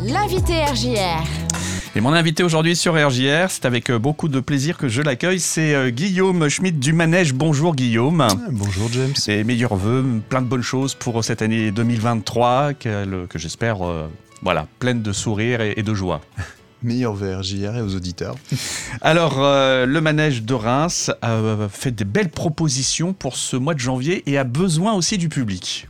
L'invité RJR. Et mon invité aujourd'hui sur RJR, c'est avec euh, beaucoup de plaisir que je l'accueille, c'est euh, Guillaume Schmidt du Manège. Bonjour Guillaume. Bonjour James. Et meilleurs voeux, plein de bonnes choses pour cette année 2023 que, que j'espère euh, voilà, pleine de sourires et, et de joie. Meilleur vœux RJR et aux auditeurs. Alors, euh, le manège de Reims a fait des belles propositions pour ce mois de janvier et a besoin aussi du public.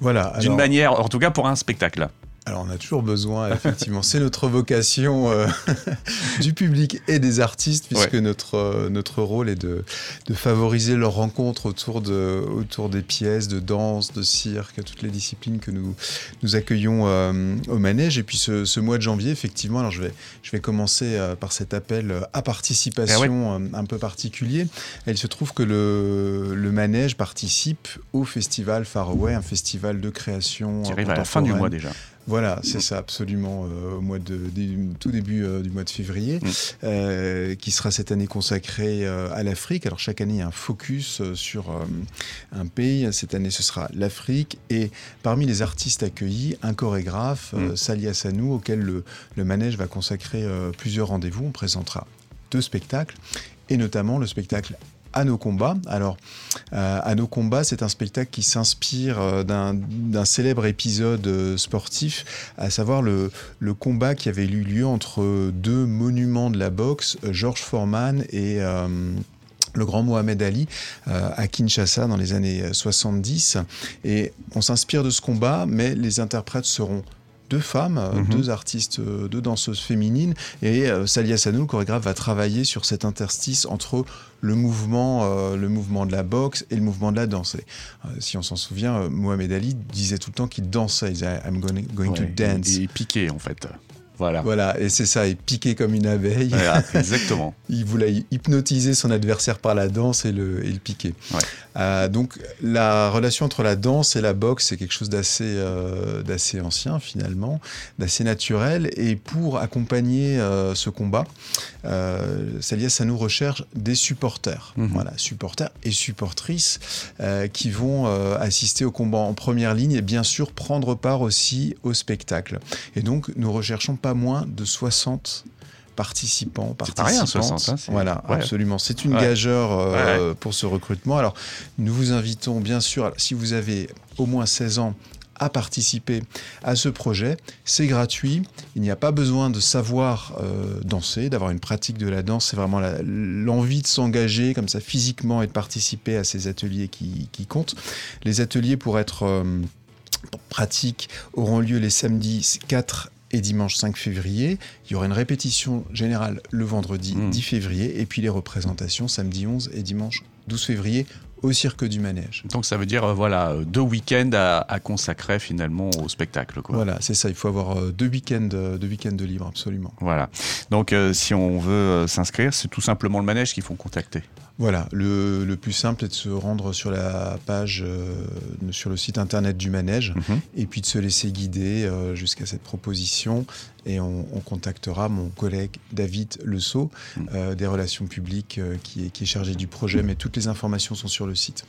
Voilà. D'une manière, en tout cas pour un spectacle. Alors on a toujours besoin, effectivement, c'est notre vocation euh, du public et des artistes, puisque Ouais. notre, euh, notre rôle est de, de favoriser leur rencontre autour, de, autour des pièces, de danse, de cirque, toutes les disciplines que nous, nous accueillons euh, au manège. Et puis ce, ce mois de janvier, effectivement, alors je vais, je vais commencer euh, par cet appel à participation euh, un peu particulier. Il se trouve que le, le manège participe au festival Faraway, un festival de création Qui arrive à la fin du mois déjà. Voilà, c'est ça, absolument, euh, au mois de, dé- tout début euh, du mois de février, Mm. euh, qui sera cette année consacré euh, à l'Afrique. Alors chaque année, il y a un focus sur un pays. Cette année, ce sera l'Afrique. Et parmi les artistes accueillis, un chorégraphe, Mm. Salia Sanou, auquel le, le manège va consacrer plusieurs rendez-vous. On présentera deux spectacles, et notamment le spectacle à nos combats. Alors, à nos combats, c'est un spectacle qui s'inspire euh, d'un célèbre épisode euh, sportif, à savoir le, combat qui avait eu lieu entre deux monuments de la boxe, euh, George Foreman et euh, le grand Mohamed Ali euh, à Kinshasa dans les années euh, 70. Et on s'inspire de ce combat, mais les interprètes seront deux femmes, euh, Mhm. deux artistes, euh, deux danseuses féminines. Et euh, Salia Sanou, le chorégraphe, va travailler sur cet interstice entre le mouvement, euh, le mouvement de la boxe et le mouvement de la danse. Euh, si on s'en souvient, euh, Mohamed Ali disait tout le temps qu'il dansait. Il disait I'm going, going Ouais, to dance. Et, et piqué en fait. Voilà. Voilà, et c'est ça, il piquait comme une abeille. Voilà, exactement. Il voulait hypnotiser son adversaire par la danse et le, et le piquer. Ouais. Euh, donc la relation entre la danse et la boxe, c'est quelque chose d'assez euh, d'assez ancien finalement, d'assez naturel. Et pour accompagner euh, ce combat, euh, Salia Sanou recherche des supporters. Mhm. Voilà, supporters et supportrices qui vont assister au combat en première ligne et bien sûr prendre part aussi au spectacle. Et donc nous recherchons pas moins de 60 participants, rien, participantes. 60, hein, voilà, ouais. absolument. C'est une Ouais. gageure euh, pour ce recrutement. Alors, nous vous invitons bien sûr, si vous avez au moins 16 ans, à participer à ce projet. C'est gratuit. Il n'y a pas besoin de savoir euh, danser, d'avoir une pratique de la danse. C'est vraiment l'envie de s'engager comme ça physiquement et de participer à ces ateliers qui, qui comptent. Les ateliers pour être euh, pratiques auront lieu les samedis 4 et dimanche 5 février. Il y aura une répétition générale le vendredi Mmh. 10 février et puis les représentations samedi 11 et dimanche 12 février au Cirque du Manège. Donc ça veut dire euh, voilà euh, deux week-ends à, à consacrer finalement au spectacle. Quoi. Voilà, c'est ça. Il faut avoir euh, deux week-ends, deux week-ends de libre, absolument. Voilà. Donc euh, si on veut s'inscrire, c'est tout simplement le manège qu'il faut contacter. Voilà, le, le plus simple est de se rendre sur la page, euh, sur le site internet du manège, Mhm. et puis de se laisser guider jusqu'à cette proposition. Et on, on contactera mon collègue David Mhm. euh, des relations publiques, euh, qui, est, qui est chargé du projet, mais toutes les informations sont sur le site.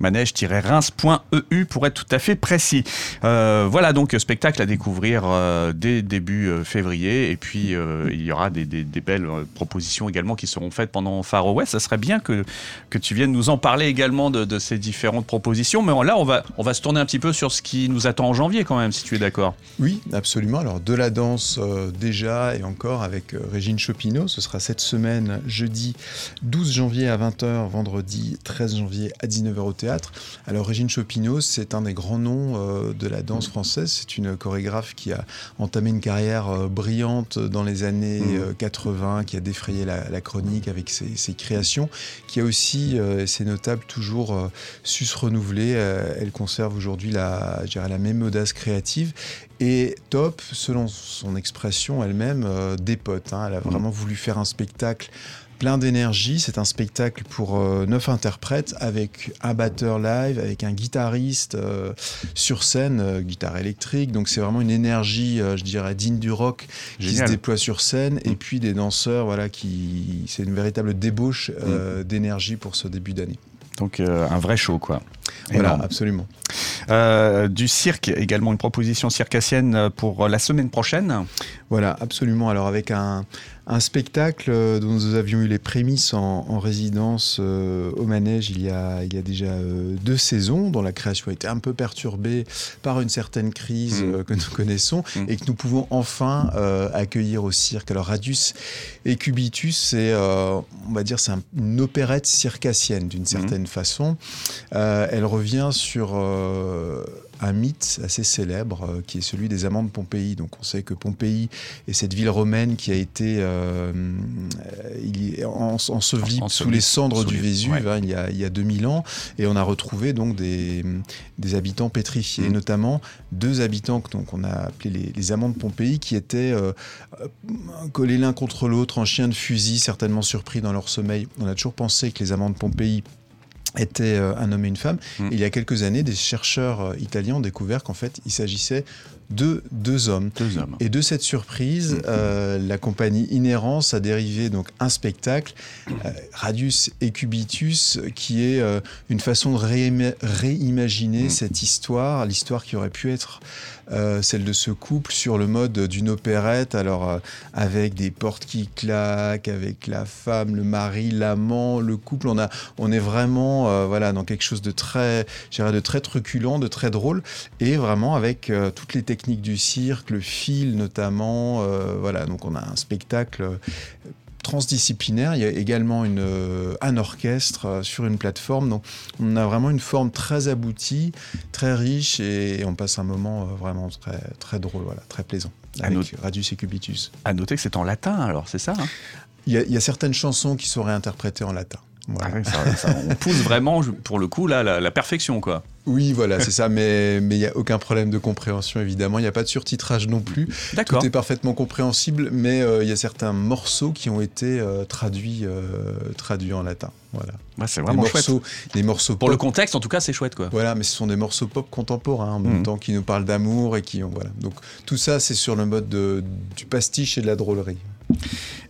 manège-reims.eu pour être tout à fait précis. Euh, voilà donc spectacle à découvrir euh, dès début février et puis il y aura des, des- des belles propositions également qui seront faites pendant Far West. Ça serait bien que, que tu viennes nous en parler également de, de ces différentes propositions. Mais là on va, on va se tourner un petit peu sur ce qui nous attend en janvier quand même si tu es d'accord. Oui, absolument. Alors de la danse euh, déjà et encore avec euh, Régine Chopineau. Ce sera cette semaine, jeudi 12 janvier à 20h, vendredi 13 janvier à 19h au théâtre. Alors Régine Chopineau, c'est un des grands noms euh, de la danse française. C'est une chorégraphe qui a entamé une carrière brillante dans les années Mhm. euh, 80, qui a défrayé la, la chronique avec ses, ses créations, qui a aussi, et c'est notable, toujours su se renouveler. Elle conserve aujourd'hui la, la même audace créative. Et Top, selon son expression elle-même, euh, dépote. hein. Elle a vraiment voulu faire un spectacle plein d'énergie. C'est un spectacle pour euh, neuf interprètes avec un batteur live, avec un guitariste euh, sur scène, euh, guitare électrique. Donc c'est vraiment une énergie, je dirais, digne du rock qui se déploie sur scène. Et Mm. puis des danseurs, voilà, qui c'est une véritable débauche euh, d'énergie pour ce début d'année. Donc un vrai show, quoi. Voilà, absolument. du cirque, également une proposition circassienne pour la semaine prochaine. Voilà, absolument. Alors avec un, un spectacle euh, dont nous avions eu les prémices en, résidence euh, au manège il y a, il y a déjà euh, deux saisons, dont la création a été un peu perturbée par une certaine crise mm. que nous connaissons mm. et que nous pouvons enfin accueillir au cirque. Alors Radius et Cubitus, c'est, on va dire, c'est une opérette circassienne d'une mm. certaine façon. elle revient sur un mythe assez célèbre euh, qui est celui des amants de Pompéi. Donc on sait que Pompéi est cette ville romaine qui a été euh, il est ensevelie sous les cendres du Vésuve hein, il, y a, il y a 2000 ans et on a retrouvé donc des, des habitants pétrifiés, mm. notamment deux habitants que donc on a appelés les, amants de Pompéi qui étaient euh, collés l'un contre l'autre en chien de fusil, certainement surpris dans leur sommeil. On a toujours pensé que les amants de Pompéi était euh, un homme et une femme. Mm. il y a quelques années, des chercheurs euh, italiens ont découvert qu'en fait, il s'agissait de deux hommes. Et de cette surprise, mm. euh, la compagnie Inhérence a dérivé donc un spectacle, Radius et Cubitus, qui est une façon de réimaginer mm. cette histoire, l'histoire qui aurait pu être euh, celle de ce couple sur le mode d'une opérette, alors euh, avec des portes qui claquent, avec la femme, le mari, l'amant, le couple. On, a, on est vraiment euh, voilà, dans quelque chose de très, de très truculent, de très drôle, et vraiment avec toutes les techniques du cirque, le fil notamment. voilà, donc on a un spectacle transdisciplinaire. Il y a également une, euh, un orchestre euh, sur une plateforme. Donc, on a vraiment une forme très aboutie, très riche et on passe un moment euh, vraiment très, très drôle, voilà, très plaisant avec Radius et Cubitus. À noter que c'est en latin, alors, c'est ça hein? Il, y a, certaines chansons qui seraient interprétées en latin. Ah on pousse vraiment, pour le coup, là, la perfection, quoi. Oui, voilà, c'est ça, mais il n'y a aucun problème de compréhension, évidemment. Il n'y a pas de surtitrage non plus. Tout est parfaitement compréhensible, mais euh, il y a certains morceaux qui ont été euh, traduits, euh, traduits en latin. Voilà. c'est vraiment des morceaux, Des morceaux Pour le contexte, en tout cas, c'est chouette, quoi. Voilà, mais ce sont des morceaux pop contemporains, en même mhm. temps, qui nous parlent d'amour et qui ont, voilà. Donc, tout ça, c'est sur le mode du pastiche et de la drôlerie.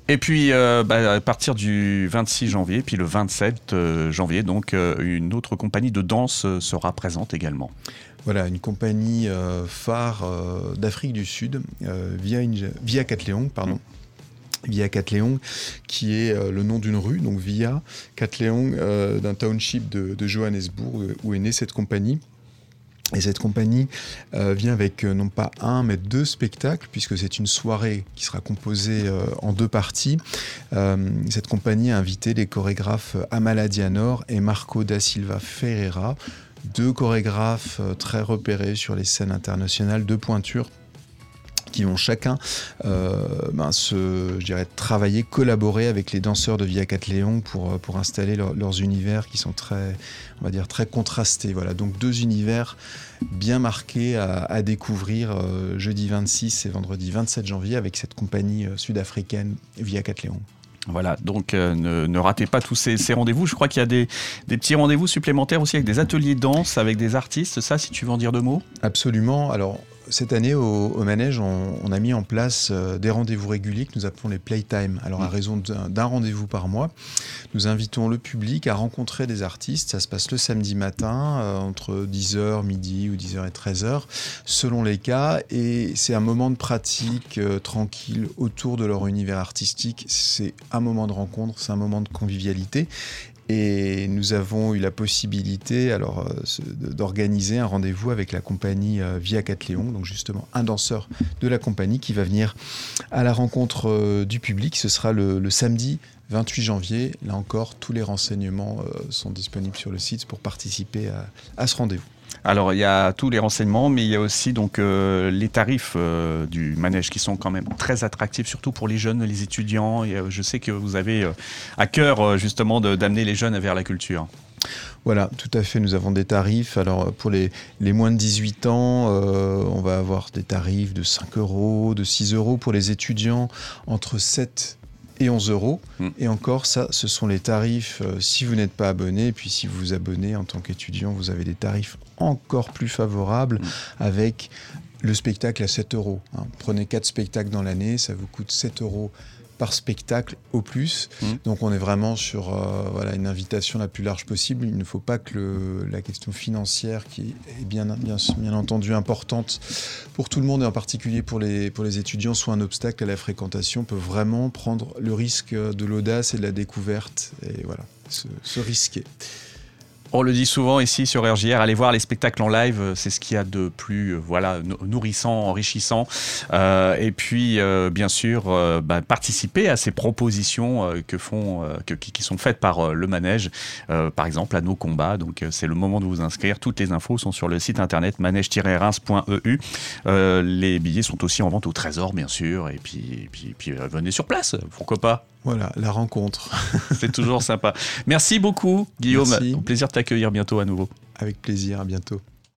Et puis, euh, bah, à partir du 26 janvier, puis le 27 euh, janvier, donc, euh, une autre compagnie de danse sera présente également. Voilà, une compagnie phare d'Afrique du Sud, via, via Catléong, pardon. Via Catléong, qui est le nom d'une rue, donc Via Catléong, d'un township de, de Johannesburg, où est née cette compagnie. Et cette compagnie euh, vient avec euh, non pas un, mais deux spectacles, puisque c'est une soirée qui sera composée euh, en deux parties. cette compagnie a invité les chorégraphes Amala Dianor et Marco da Silva Ferreira, deux chorégraphes très repérés sur les scènes internationales, de pointure qui vont chacun euh, ben, se, je dirais, travailler, collaborer avec les danseurs de Via Catléon pour, euh, pour installer leurs univers qui sont très, on va dire, très contrastés. Voilà, donc deux univers bien marqués à, découvrir euh, jeudi 26 et vendredi 27 janvier avec cette compagnie sud-africaine Via Catléon. Voilà, donc ne, ratez pas tous ces, ces rendez-vous. Je crois qu'il y a des, des petits rendez-vous supplémentaires aussi avec des ateliers de danse, avec des artistes. Ça, si tu veux en dire deux mots? Absolument. Alors, cette année, au, manège, on, a mis en place euh, des rendez-vous réguliers que nous appelons les playtime. Alors, à mm. raison d'un rendez-vous par mois, nous invitons le public à rencontrer des artistes. Ça se passe le samedi matin, euh, entre 10h, midi ou 10h et 13h, selon les cas. Et c'est un moment de pratique euh, tranquille autour de leur univers artistique. C'est un moment de rencontre, c'est un moment de convivialité. Et nous avons eu la possibilité euh, d'organiser un rendez-vous avec la compagnie euh, Via Catléon, donc justement un danseur de la compagnie qui va venir à la rencontre euh, du public. Ce sera le, samedi 28 janvier. Là encore, tous les renseignements sont disponibles sur le site pour participer à ce rendez-vous. Alors il y a tous les renseignements, mais il y a aussi donc euh, les tarifs euh, du manège qui sont quand même très attractifs, surtout pour les jeunes, les étudiants. Et, euh, je sais que vous avez à cœur justement d'amener les jeunes vers la culture. Voilà, tout à fait. Nous avons des tarifs. Alors, pour les, moins de 18 ans, on va avoir des tarifs de 5 euros, de 6 euros. Pour les étudiants, entre 7 et 11 euros. Mm. Et encore, ça, ce sont les tarifs euh, si vous n'êtes pas abonné. Et puis, si vous vous abonnez en tant qu'étudiant, vous avez des tarifs encore plus favorables mm. avec le spectacle à 7 euros. Hein. Prenez 4 spectacles dans l'année, ça vous coûte 7 euros par spectacle au plus. Mmh. Donc on est vraiment sur euh, voilà, une invitation la plus large possible. Il ne faut pas que le, la question financière, qui est bien, bien, bien entendu importante pour tout le monde et en particulier pour les, pour les étudiants, soit un obstacle à la fréquentation, on peut vraiment prendre le risque de l'audace et de la découverte et voilà, se, se risquer. On le dit souvent ici sur RJR, allez voir les spectacles en live, euh, c'est ce qu'il y a de plus euh, voilà, nourrissant, enrichissant. Euh, et puis, bien sûr, euh, bah, participer à ces propositions que font, que, qui, sont faites par le manège, par exemple à nos combats. Donc, c'est le moment de vous inscrire. Toutes les infos sont sur le site internet manège-reims.eu. les billets sont aussi en vente au Trésor, bien sûr. Et puis, puis, et puis venez sur place, pourquoi pas? Voilà, la rencontre. C'est toujours sympa. Merci beaucoup, Guillaume. Merci. Au plaisir de t'accueillir bientôt à nouveau. Avec plaisir, à bientôt.